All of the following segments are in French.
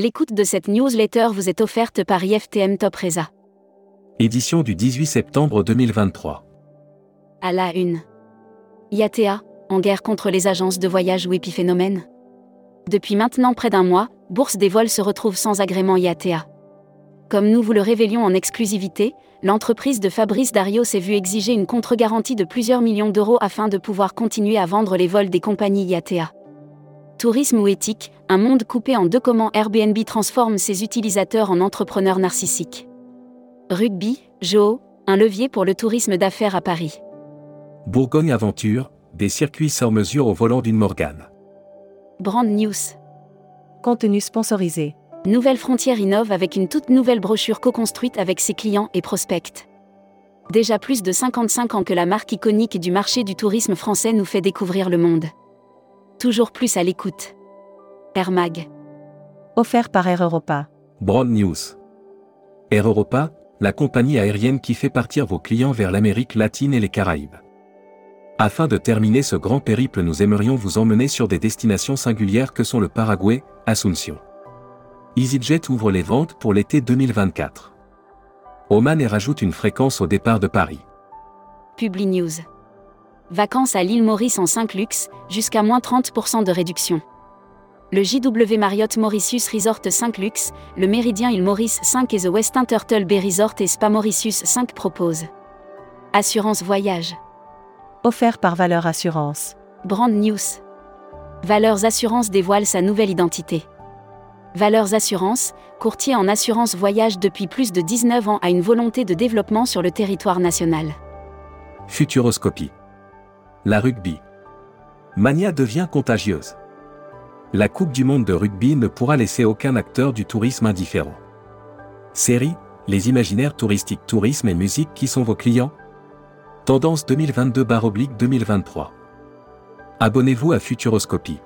L'écoute de cette newsletter vous est offerte par IFTM Top Reza. Édition du 18 septembre 2023. À la une. IATA, en guerre contre les agences de voyage ou épiphénomènes Depuis maintenant près d'un mois, Bourse des vols se retrouve sans agrément IATA. Comme nous vous le révélions en exclusivité, l'entreprise de Fabrice Dario s'est vue exiger une contre-garantie de plusieurs millions d'euros afin de pouvoir continuer à vendre les vols des compagnies IATA. Tourisme ou éthique, un monde coupé en deux comment Airbnb transforme ses utilisateurs en entrepreneurs narcissiques. Rugby, Joe, un levier pour le tourisme d'affaires à Paris. Bourgogne Aventure, des circuits sans mesure au volant d'une Morgane. Brand News. Contenu sponsorisé. Nouvelle Frontière innove avec une toute nouvelle brochure co-construite avec ses clients et prospects. Déjà plus de 55 ans que la marque iconique du marché du tourisme français nous fait découvrir le monde. Toujours plus à l'écoute. Air Mag. Offert par Air Europa. Broad News. Air Europa, la compagnie aérienne qui fait partir vos clients vers l'Amérique latine et les Caraïbes. Afin de terminer ce grand périple, nous aimerions vous emmener sur des destinations singulières que sont le Paraguay, Asunción. EasyJet ouvre les ventes pour l'été 2024. Oman et rajoute une fréquence au départ de Paris. Publi News. Vacances à l'île Maurice en 5 luxe, jusqu'à moins 30% de réduction. Le JW Marriott Mauritius Resort 5 Luxe, le Méridien île Maurice 5 et The Westin Turtle Bay Resort et Spa Mauritius 5 proposent. Assurance voyage. Offert par Valeur Assurance. Brand News. Valeurs Assurance dévoile sa nouvelle identité. Valeurs Assurance, courtier en assurance voyage depuis plus de 19 ans, a une volonté de développement sur le territoire national. Futuroscopie. La rugby. Mania devient contagieuse. La Coupe du Monde de rugby ne pourra laisser aucun acteur du tourisme indifférent. Série, les imaginaires touristiques tourisme et musique qui sont vos clients? Tendance 2022-2023. Abonnez-vous à Futuroscopie.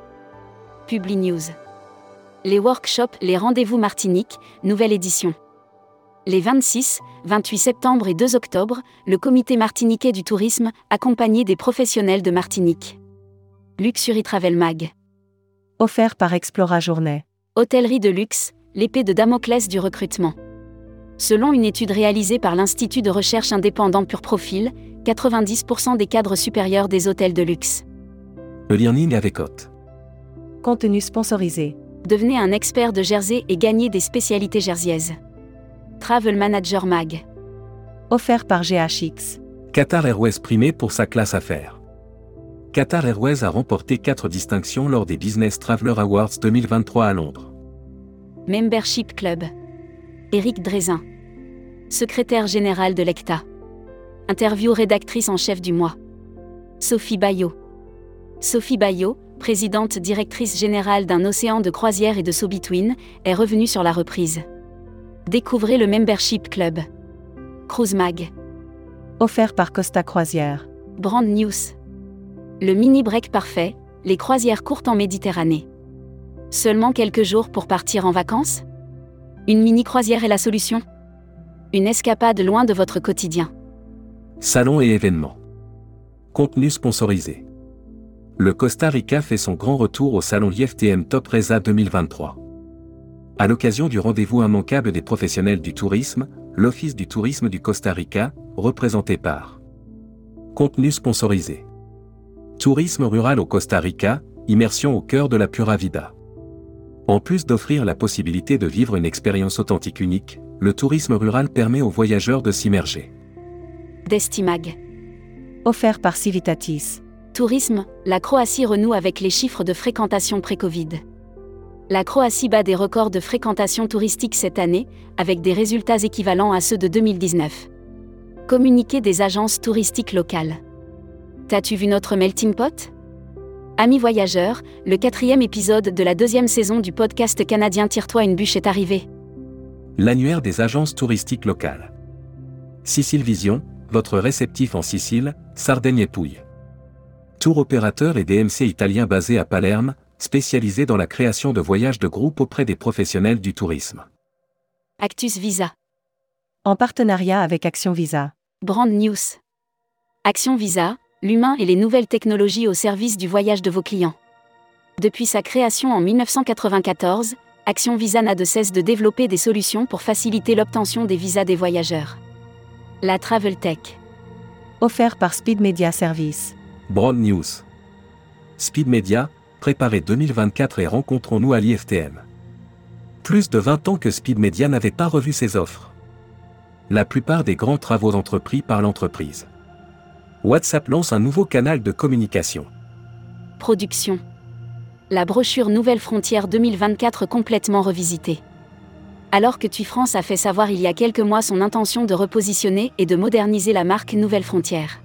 Publi News. Les workshops, les rendez-vous Martinique, nouvelle édition. Les 26, 28 septembre et 2 octobre, le comité martiniquais du tourisme, accompagné des professionnels de Martinique. Luxury Travel Mag. Offert par Explora Journée. Hôtellerie de luxe, l'épée de Damoclès du recrutement. Selon une étude réalisée par l'Institut de recherche indépendant Pur Profil, 90% des cadres supérieurs des hôtels de luxe. Le learning avec Hôte. Contenu sponsorisé. Devenez un expert de Jersey et gagnez des spécialités jersiaises. Travel Manager Mag. Offert par GHX. Qatar Airways primé pour sa classe affaires. Qatar Airways a remporté 4 distinctions lors des Business Traveler Awards 2023 à Londres. Membership Club. Éric Drézin. Secrétaire général de l'ECTA. Interview rédactrice en chef du mois. Sophie Bayot. Sophie Bayot, présidente directrice générale d'un océan de croisière et de So Between, est revenue sur la reprise. Découvrez le Membership Club. Cruise Mag. Offert par Costa Croisière. Brand News. Le mini break parfait, les croisières courtes en Méditerranée. Seulement quelques jours pour partir en vacances Une mini croisière est la solution Une escapade loin de votre quotidien. Salons et événements. Contenu sponsorisé. Le Costa Rica fait son grand retour au salon IFTM Top Reza 2023. À l'occasion du rendez-vous immanquable des professionnels du tourisme, l'Office du tourisme du Costa Rica, représenté par Contenu sponsorisé. Tourisme rural au Costa Rica, immersion au cœur de la Pura Vida. En plus d'offrir la possibilité de vivre une expérience authentique unique, le tourisme rural permet aux voyageurs de s'immerger. Destimag. Offert par Civitatis. Tourisme, la Croatie renoue avec les chiffres de fréquentation pré-Covid. La Croatie bat des records de fréquentation touristique cette année, avec des résultats équivalents à ceux de 2019. Communiqué des agences touristiques locales. T'as-tu vu notre melting pot? Amis voyageurs, le quatrième épisode de la deuxième saison du podcast canadien Tire-toi une bûche est arrivé. L'annuaire des agences touristiques locales. Sicile Vision, votre réceptif en Sicile, Sardaigne et Pouille. Tour opérateur et DMC italien basé à Palerme, spécialisé dans la création de voyages de groupe auprès des professionnels du tourisme. Actus Visa. En partenariat avec Action Visa. Brand News. Action Visa, l'humain et les nouvelles technologies au service du voyage de vos clients. Depuis sa création en 1994, Action Visa n'a de cesse de développer des solutions pour faciliter l'obtention des visas des voyageurs. La Travel Tech. Offert par Speed Media Service. Broad News. Speed Media, préparez 2024 et rencontrons-nous à l'IFTM. Plus de 20 ans que Speed Media n'avait pas revu ses offres. La plupart des grands travaux entrepris par l'entreprise. WhatsApp lance un nouveau canal de communication. Production. La brochure Nouvelle Frontière 2024 complètement revisitée. Alors que TUI France a fait savoir il y a quelques mois son intention de repositionner et de moderniser la marque Nouvelle Frontière.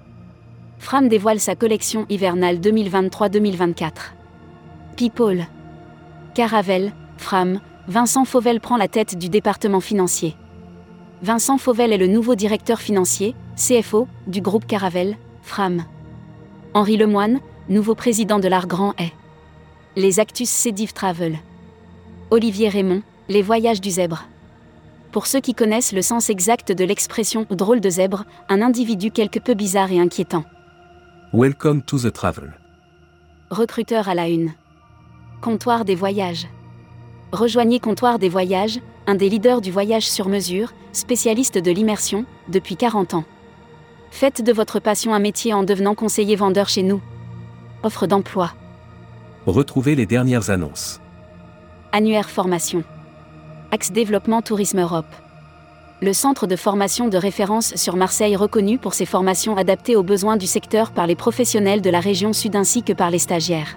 Fram dévoile sa collection hivernale 2023-2024. People. Caravelle, Fram, Vincent Fauvel prend la tête du département financier. Vincent Fauvel est le nouveau directeur financier, CFO, du groupe Caravelle, Fram. Henri Lemoine, nouveau président de l'Art Grand est. Les Actus Cédiv Travel. Olivier Raymond, Les voyages du zèbre. Pour ceux qui connaissent le sens exact de l'expression drôle de zèbre, un individu quelque peu bizarre et inquiétant. Welcome to the travel. Recruteur à la une. Comptoir des voyages. Rejoignez Comptoir des voyages, un des leaders du voyage sur mesure, spécialiste de l'immersion, depuis 40 ans. Faites de votre passion un métier en devenant conseiller vendeur chez nous. Offre d'emploi. Retrouvez les dernières annonces. Annuaire formation. Axe développement Tourisme Europe. Le centre de formation de référence sur Marseille reconnu pour ses formations adaptées aux besoins du secteur par les professionnels de la région sud ainsi que par les stagiaires.